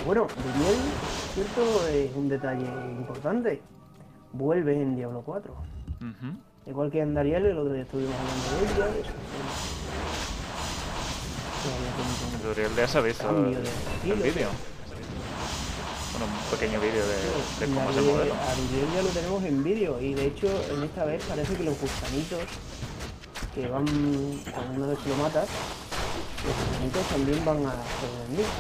Bueno, Duriel, cierto, es un detalle importante. Vuelve en Diablo 4. Ujú. Igual que Andariel, el otro día estuvimos hablando de ella. Duriel ya cambio el, vídeo. Bueno, un pequeño vídeo de, cómo es el modelo. A Duriel ya lo tenemos en vídeo y de hecho en esta vez parece que los gusanitos que van con uno de los que lo matas, los gusanitos también van a ser enemigos.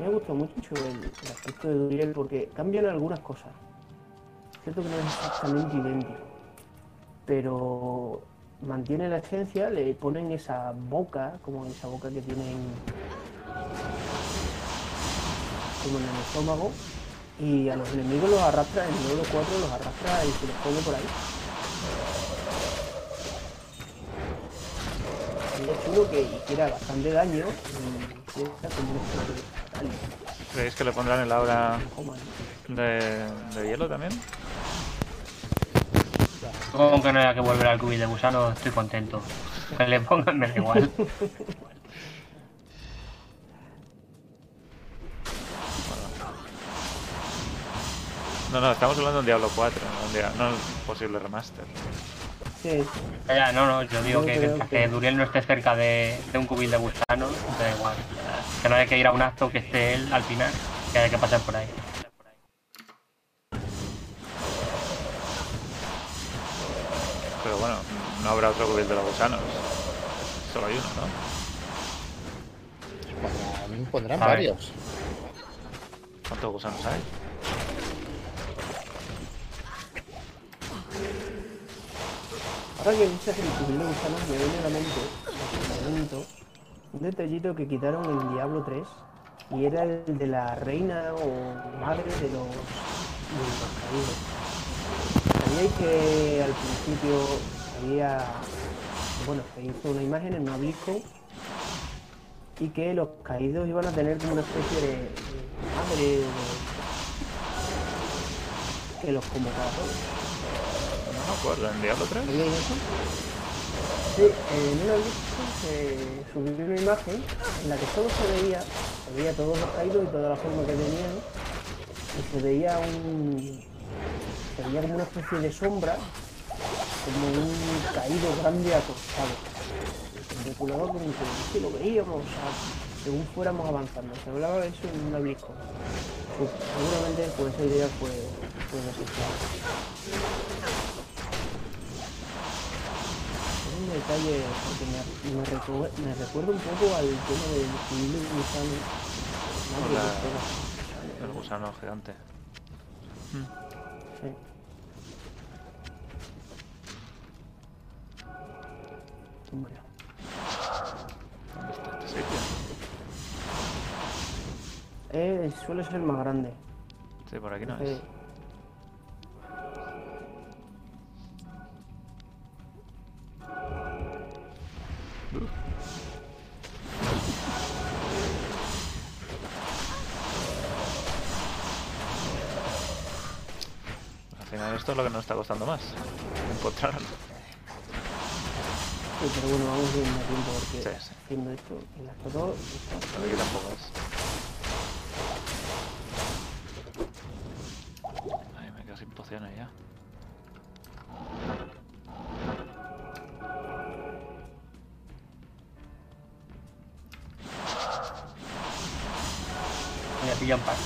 Me gusta mucho el, el aspecto de Duriel porque cambian algunas cosas. Es cierto que no es exactamente idéntico, pero mantiene la esencia, le ponen esa boca, como esa boca que tienen como en el estómago, y a los enemigos los arrastra, en Diablo 4 los arrastra y se los come por ahí. Es chulo que hiciera bastante daño y sea como. ¿Creéis que le pondrán el aura de, de hielo también? Supongo que no haya que volver al cubil de gusano, estoy contento. Que le pongan me da igual. No, no, estamos hablando de Diablo 4, no, un no posible remaster. Sí, Ya, no, no, yo digo que que- que Duriel no esté cerca de, de un cubil de gusano, da igual. Que no haya que ir a un acto que esté él al final, que haya que pasar por ahí. Pero bueno, no habrá otro cubil de los gusanos. Solo hay uno, ¿no? Pondrán, pondrán A ver. varios. ¿Cuántos gusanos hay? Ahora que dices el cubil de gusanos me viene a la mente un momento, un detallito que quitaron en Diablo 3 y era el de la reina o madre de los, de los caídos. Que al principio había, bueno, se hizo una imagen en una BlizzCon y que los caídos iban a tener como una especie de, madre de- que los convocara a todos. me acuerdo, en Diablo 3. ¿Veíais eso? Sí, en una lista se subió una imagen en la que solo se veía, se veía todos los caídos y toda la forma que tenían, y se veía un. Se veía como una especie de sombra, como un caído grande acostado. El como que lo veíamos, o sea, según fuéramos avanzando. Se hablaba de eso en una BlizzCon. Pues, seguramente pues esa idea fue, fue un detalle porque me, me, recu- me recuerda un poco al tema del gusano. La- El gusano gigante. Sí. Hombre. ¿Dónde está este sitio? Eh, suele ser más grande. Sí, por aquí no Sí. es. Al final esto es lo que nos está costando más. Encontrarlo. Pero bueno, vamos bien a tiempo porque Sí, sí. haciendo esto, el actor está... Por aquí tampoco es. Ay, me quedo sin pociones ya. Me pillan par.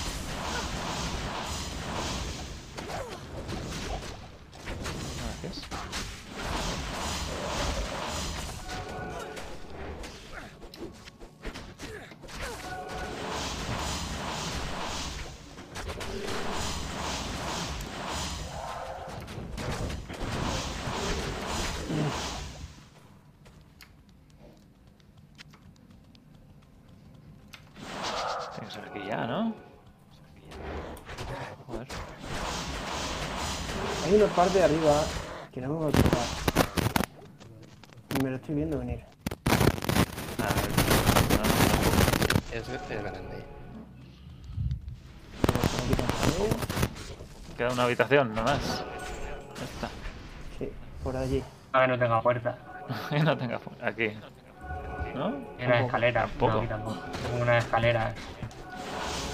Parte de arriba que no me va a tocar. Y me lo estoy viendo venir. Es, es grande. Queda una habitación, no más. Ya está. Sí, por allí. A ver, no tenga puerta. No tenga fu- aquí. ¿No? Hay una escalera. Tampoco. No, tampoco. Tengo una escalera.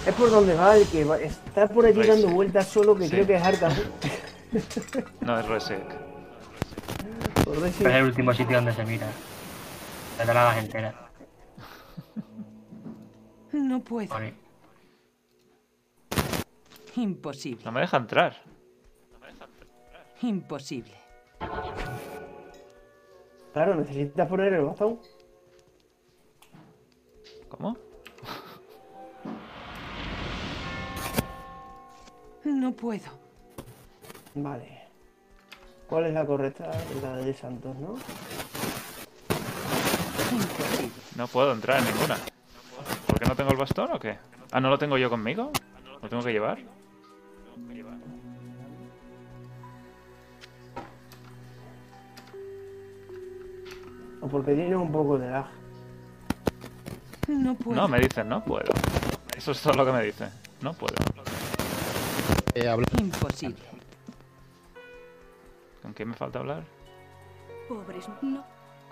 Es por donde va el que va. Está por allí Pues, dando vueltas solo que sí. creo que es Arkham. No, es Resec. Pero es el último sitio donde se mira. Te la das entera. No puedo. Vale. Imposible. No me deja entrar. Imposible. Claro, necesitas poner el bastón. ¿Cómo? No puedo. Vale. ¿Cuál es la correcta? La de Santos, ¿no? Imposible. No puedo entrar en ninguna. ¿Por qué no tengo el bastón o qué? Ah, ¿no lo tengo yo conmigo? ¿Lo tengo que llevar? O porque tiene un poco de lag. No puedo. No, me dicen, no puedo. Eso es todo lo que me dice. No puedo. Eh, Imposible. ¿Con quién me falta hablar? Pobres, no.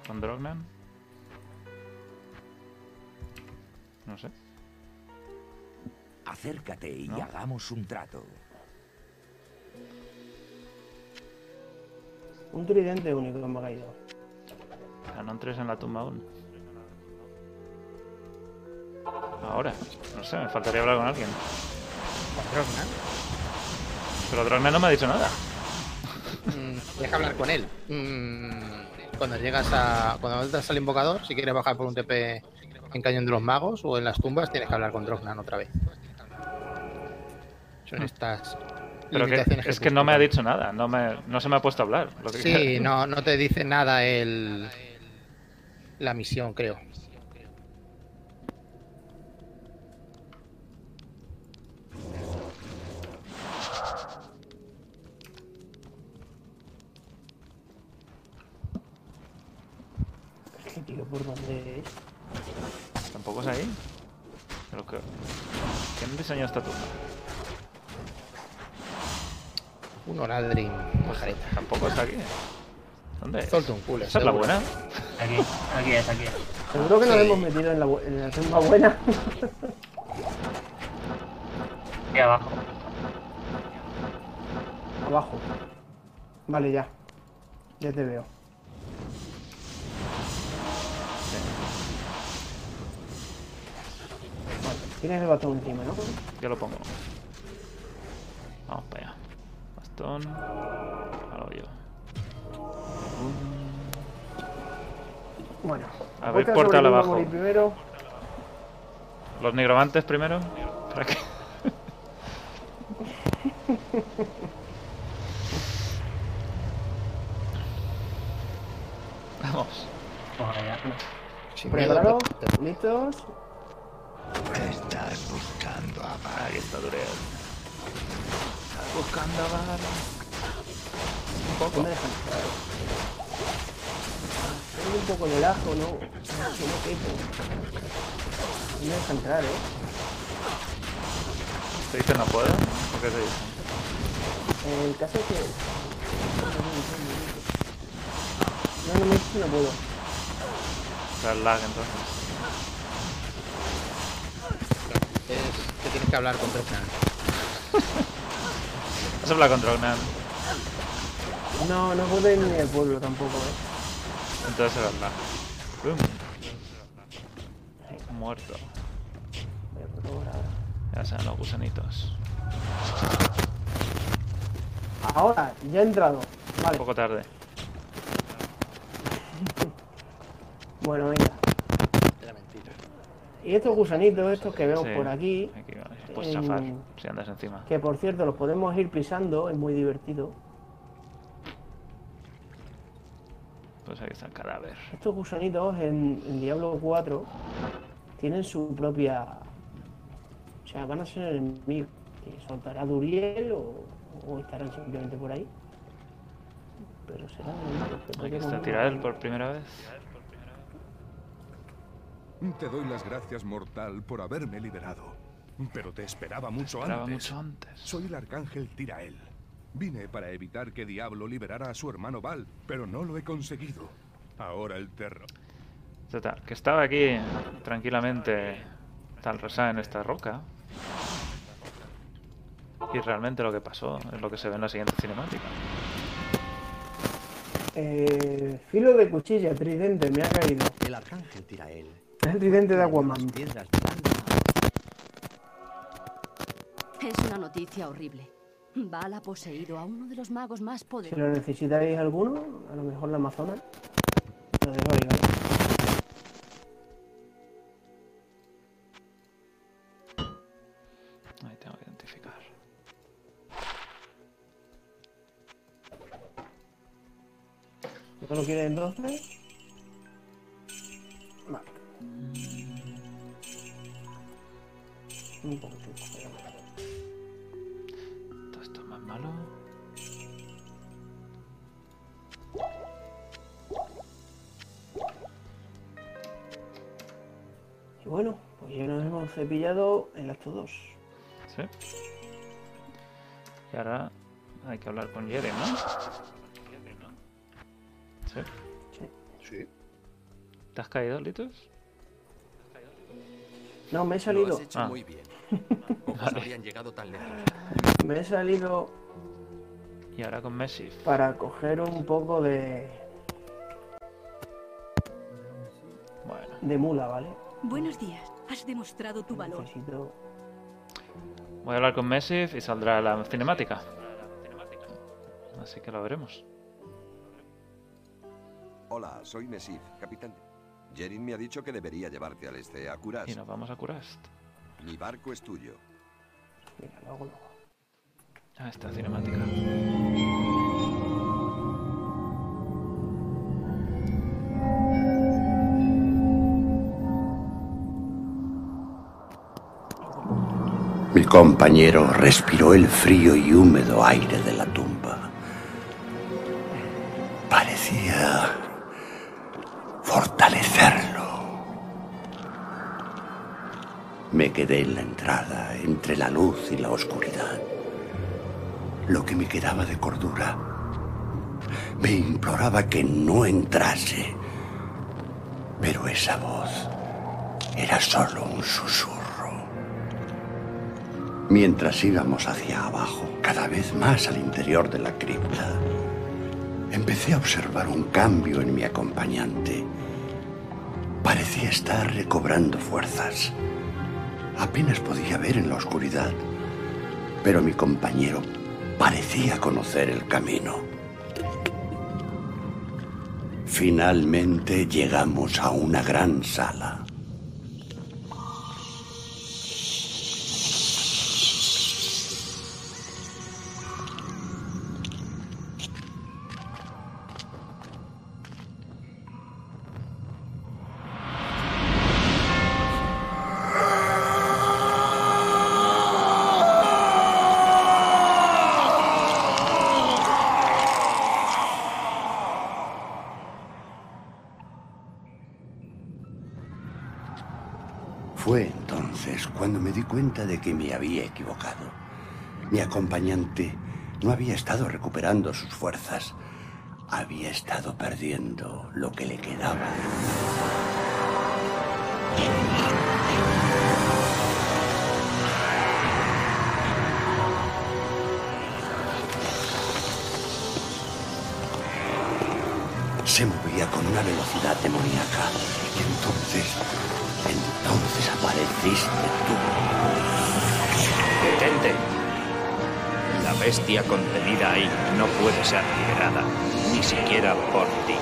¿Con Drognan? No sé. Acércate y ¿No? hagamos un trato. Un tridente único que me ha caído. Ah, no entres en la tumba aún. Ahora. No sé, me faltaría hablar con alguien. con Drogna. Pero Drognan no me ha dicho nada. Mm, deja hablar con él. Mm, cuando llegas a. Cuando entras al invocador, si quieres bajar por un TP en Cañón de los Magos o en las tumbas, tienes que hablar con Drognan otra vez. Son estas. Pero que, es que no me ha dicho nada. No, me, no se me ha puesto a hablar. Lo que Sí, no, no te dice nada el. La misión, creo. Es que, tío, ¿por dónde es? ¿Tampoco es ahí? Pero que... ¿Quién diseñó esta tumba? Un Oradrim pajareta. Tampoco está aquí. Suelta un culo, ¿Esa es la buena? Aquí, aquí es, aquí es. Seguro que nos Sí. hemos metido en la, en la tumba buena. Aquí abajo. Abajo. Vale, ya. Ya te veo. Vale, tienes el bastón encima, ¿no? Yo lo pongo. Vamos para allá. Bastón. Bueno. A ver, portal abajo. morir primero. Los nigromantes primero. ¿Para qué? Vamos. Preparados, listos. Estás buscando a Durel. Estás buscando a Val. Un poco. Un poco de ajo, ¿no? No quepo. No me deja entrar, ¿eh? ¿Te dicen no puedo? ¿O qué te dicen? El caso es que... No, no me dice que no puedo. O sea, el lag entonces. es que tienes que hablar con Bresnan. Has hablado con Drognan. No, no puedo ir ni al pueblo tampoco, ¿eh? Entonces lag. Boom. Muerto. Voy a probar ahora. Ya sean los gusanitos. Ahora, ya he entrado. Un poco tarde. bueno, venga. Era mentira. Y estos gusanitos, estos que veo Sí. por aquí, Aquí vale. Puedes en- chafar si andas encima. que por cierto los podemos ir pisando, es muy divertido. Pues ahí está el cadáver. Estos gusanitos en, en Diablo 4 tienen su propia... O sea, van a ser enemigos. Que soltará Duriel o, o estarán simplemente por ahí. Pero que Aquí está Tirael por primera vez. Te doy las gracias, mortal, por haberme liberado. Pero te esperaba mucho Esperaba antes. mucho antes. Soy el arcángel Tirael. Vine para evitar que Diablo liberara a su hermano Val, pero no lo he conseguido. Ahora el terror. Total, que estaba aquí tranquilamente tal rosada en esta roca. Y realmente lo que pasó es lo que se ve en la siguiente cinemática. Eh, filo de cuchilla, tridente, me ha caído. El arcángel Tirael. Es el tridente de Aquaman. Es una noticia horrible. Val ha poseído a uno de los magos más Si poderosos. lo necesitáis alguno, a lo mejor la Amazona. Lo dejo ahí, ¿vale? Ahí tengo que identificar. ¿No lo quieres entonces? 2. Sí. Y ahora hay que hablar con Jerry, ¿no? Sí. Sí. ¿Te has caído, Litus? No, me he Lo salido. has hecho Ah. muy bien. Pocos Vale. habrían llegado tan lejos. Me he salido Y ahora con Messi. para coger un poco de, Bueno, de mula, ¿vale? Buenos días. Has demostrado tu valor. Necesito. Voy a hablar con Messi y saldrá la cinemática. Así que lo veremos. Hola, soy Mesif, capitán. Jerin me ha dicho que debería llevarte al este, a Kuras. Y nos vamos a Kurast. Mi barco es tuyo. Mira, lo hago luego. Ah, esta cinemática. Compañero respiró el frío y húmedo aire de la tumba. Parecía fortalecerlo. Me quedé en la entrada, entre la luz y la oscuridad. lo que me quedaba de cordura. Me imploraba que no entrase. Pero esa voz era solo un susurro. Mientras íbamos hacia abajo, cada vez más al interior de la cripta, empecé a observar un cambio en mi acompañante. Parecía estar recobrando fuerzas. Apenas podía ver en la oscuridad, pero mi compañero parecía conocer el camino. Finalmente llegamos a una gran sala. Cuenta de que me había equivocado. Mi acompañante no había estado recuperando sus fuerzas. Había estado perdiendo lo que le quedaba. Se movía con una velocidad demoníaca. Entonces, entonces apareciste tú. Detente. La bestia contenida ahí no puede ser liberada, ni siquiera por ti.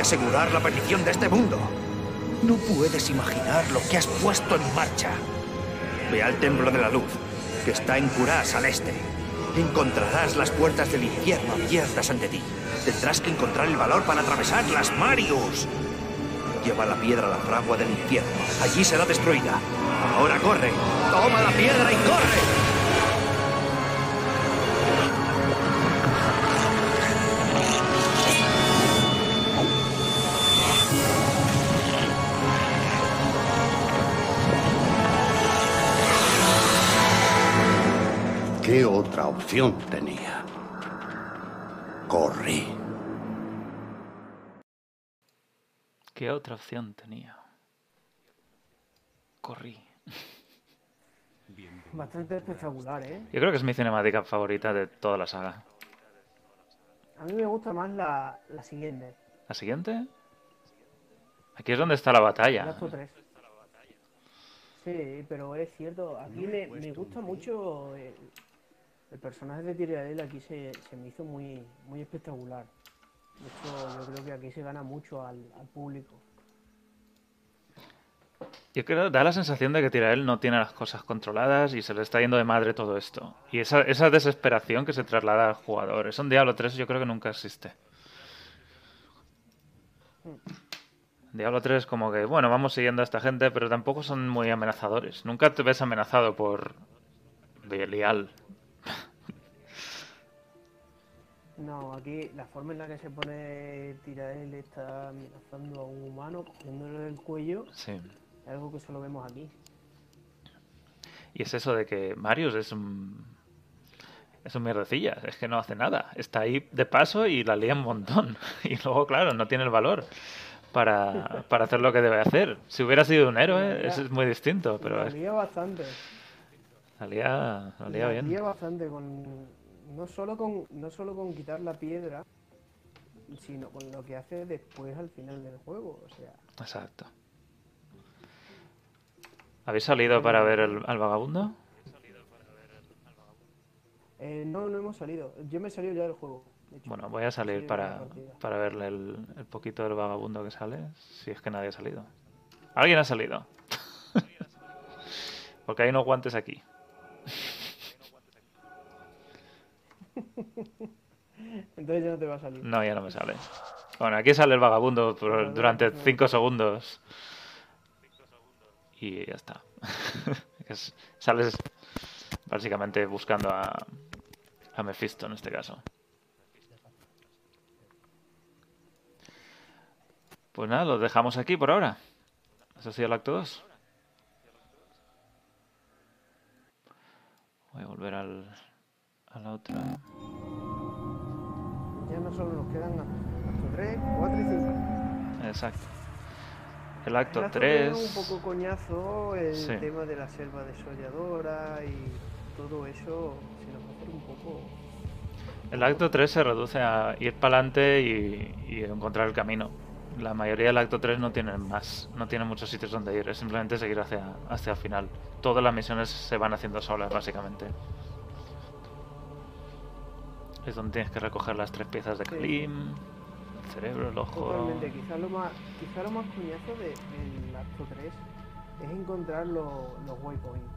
Asegurar la perdición de este mundo. No puedes imaginar lo que has puesto en marcha. Ve al Templo de la Luz, que está en Curás al este. Encontrarás las puertas del infierno abiertas ante ti. Tendrás que encontrar el valor para atravesarlas, Marius. Lleva la piedra a la fragua del infierno. Allí será destruida. Ahora corre. Toma la piedra y corre. Opción tenía? Corrí. ¿Qué otra opción tenía? Corrí. Bastante espectacular, ¿eh? Yo creo que es mi cinemática favorita de toda la saga. A mí me gusta más la, la siguiente. ¿La siguiente? Aquí es donde está la batalla. Us 3. Sí, pero es cierto. Aquí me, me gusta mucho el, el personaje de Tyrael. Aquí se, se me hizo muy, muy espectacular. De hecho, yo creo que aquí se gana mucho al, al público. Yo creo, da la sensación de que Tirael no tiene las cosas controladas y se le está yendo de madre todo esto. Y esa, esa desesperación que se traslada al jugador. Eso en Diablo 3 yo creo que nunca existe. En Diablo 3 como que, bueno, vamos siguiendo a esta gente, pero tampoco son muy amenazadores. Nunca te ves amenazado por Belial. No, aquí la forma en la que se pone Tirael está amenazando a un humano, cogiéndole el cuello. Sí. Es algo que solo vemos aquí. Y es eso de que Marius es un... es un mierdecilla, es que no hace nada. Está ahí de paso y la lía un montón. Y luego, claro, no tiene el valor para, para hacer lo que debe hacer. Si hubiera sido un héroe, eso es muy distinto, pero La es, lía bastante. la lía, la lía La bien. lía bastante con no solo con no solo con quitar la piedra, sino con lo que hace después al final del juego, o sea, Exacto. ¿Habéis salido para ver el, al vagabundo? eh, no no hemos salido. Yo me he salido ya del juego. de hecho. Bueno, voy a salir para, para verle el, el poquito del vagabundo que sale, si es que nadie ha salido. ¿Alguien ha salido? Porque hay unos guantes aquí. Entonces ya no te va a salir. No, ya no me sale. Bueno, aquí sale el vagabundo por- durante 5 segundos. Y ya está. Es- sales básicamente buscando a, a Mephisto en este caso. Pues nada, lo dejamos aquí por ahora. Eso ha sido el acto 2. Voy a volver al, a la otra. Ya no solo nos quedan acto 3, 4 y 5. Exacto. El acto El acto 3. tres es un poco coñazo el Sí. tema de la selva desolladora y todo eso se nos va a hacer un poco El acto 3 se reduce a ir para adelante y, y encontrar el camino. La mayoría del acto 3 no tienen más, no tienen muchos sitios donde ir, es simplemente seguir hacia, hacia el final. Todas las misiones se van haciendo solas, básicamente. Es donde tienes que recoger las tres piezas de Sí. Kalim, el cerebro, el ojo. Totalmente, quizás lo más, quizá lo más coñazo de- del acto 3 es encontrar los, los waypoints.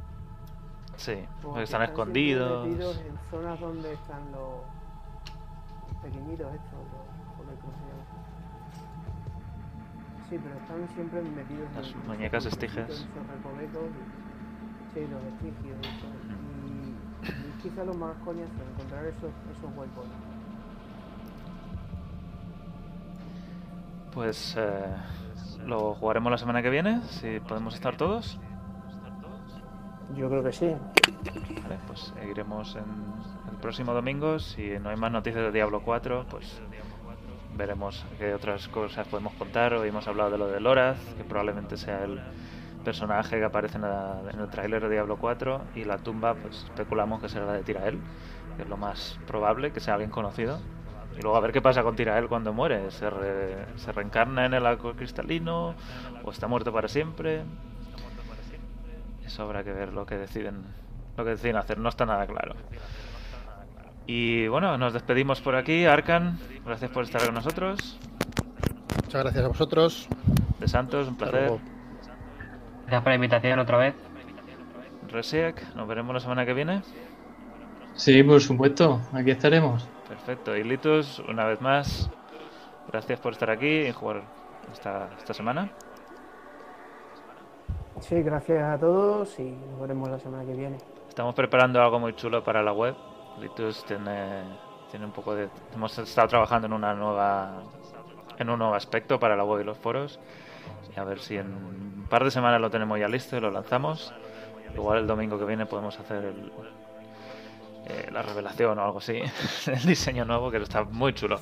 Sí, Porque están siempre escondidos. en zonas donde están los, los pequeñitos estos, los, joder, ¿cómo se llama? Sí, pero están siempre metidos en Las esos muñecas estiges. en sí, los estigios y todo. Quizá lo más coñazo, encontrar esos, esos waypoints. Pues eh, lo jugaremos la semana que viene, si podemos estar todos. Yo creo que sí. Vale, pues seguiremos en el próximo domingo. Si no hay más noticias de Diablo 4, pues veremos qué otras cosas podemos contar. Hoy hemos hablado de lo de Loraz, que probablemente sea el personaje que aparece en, la- en el tráiler de Diablo 4. Y la tumba, pues especulamos que será la de Tirael, que es lo más probable, que sea alguien conocido. Y luego a ver qué pasa con Tirael cuando muere. ¿Se, re- se reencarna en el arco cristalino? ¿O está muerto para siempre? Eso habrá que ver lo que deciden, lo que deciden hacer. No está nada claro. Y bueno, nos despedimos por aquí. Arcan, gracias por estar con nosotros. Muchas gracias a vosotros. De Santos, un placer. Gracias por la invitación otra vez. Resiek, nos veremos la semana que viene. Sí, por supuesto, aquí estaremos. Perfecto. Y Litus, una vez más, gracias por estar aquí y jugar esta, esta semana. Sí, gracias a todos y nos veremos la semana que viene. Estamos preparando algo muy chulo para la web. Litus tiene, tiene un poco de... Hemos estado trabajando en una nueva en un nuevo aspecto para la web y los foros. Y a ver si en un par de semanas lo tenemos ya listo y lo lanzamos. Igual el domingo que viene podemos hacer el- eh, la revelación o algo así. el diseño nuevo que está muy chulo.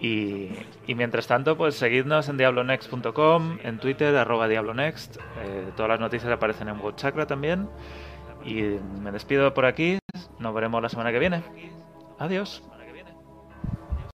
Y, y mientras tanto, pues seguidnos en diablonext.com, en Twitter, arroba diablonext. Eh, todas las noticias aparecen en WordChakra también. Y me despido por aquí. Nos veremos la semana que viene. Adiós.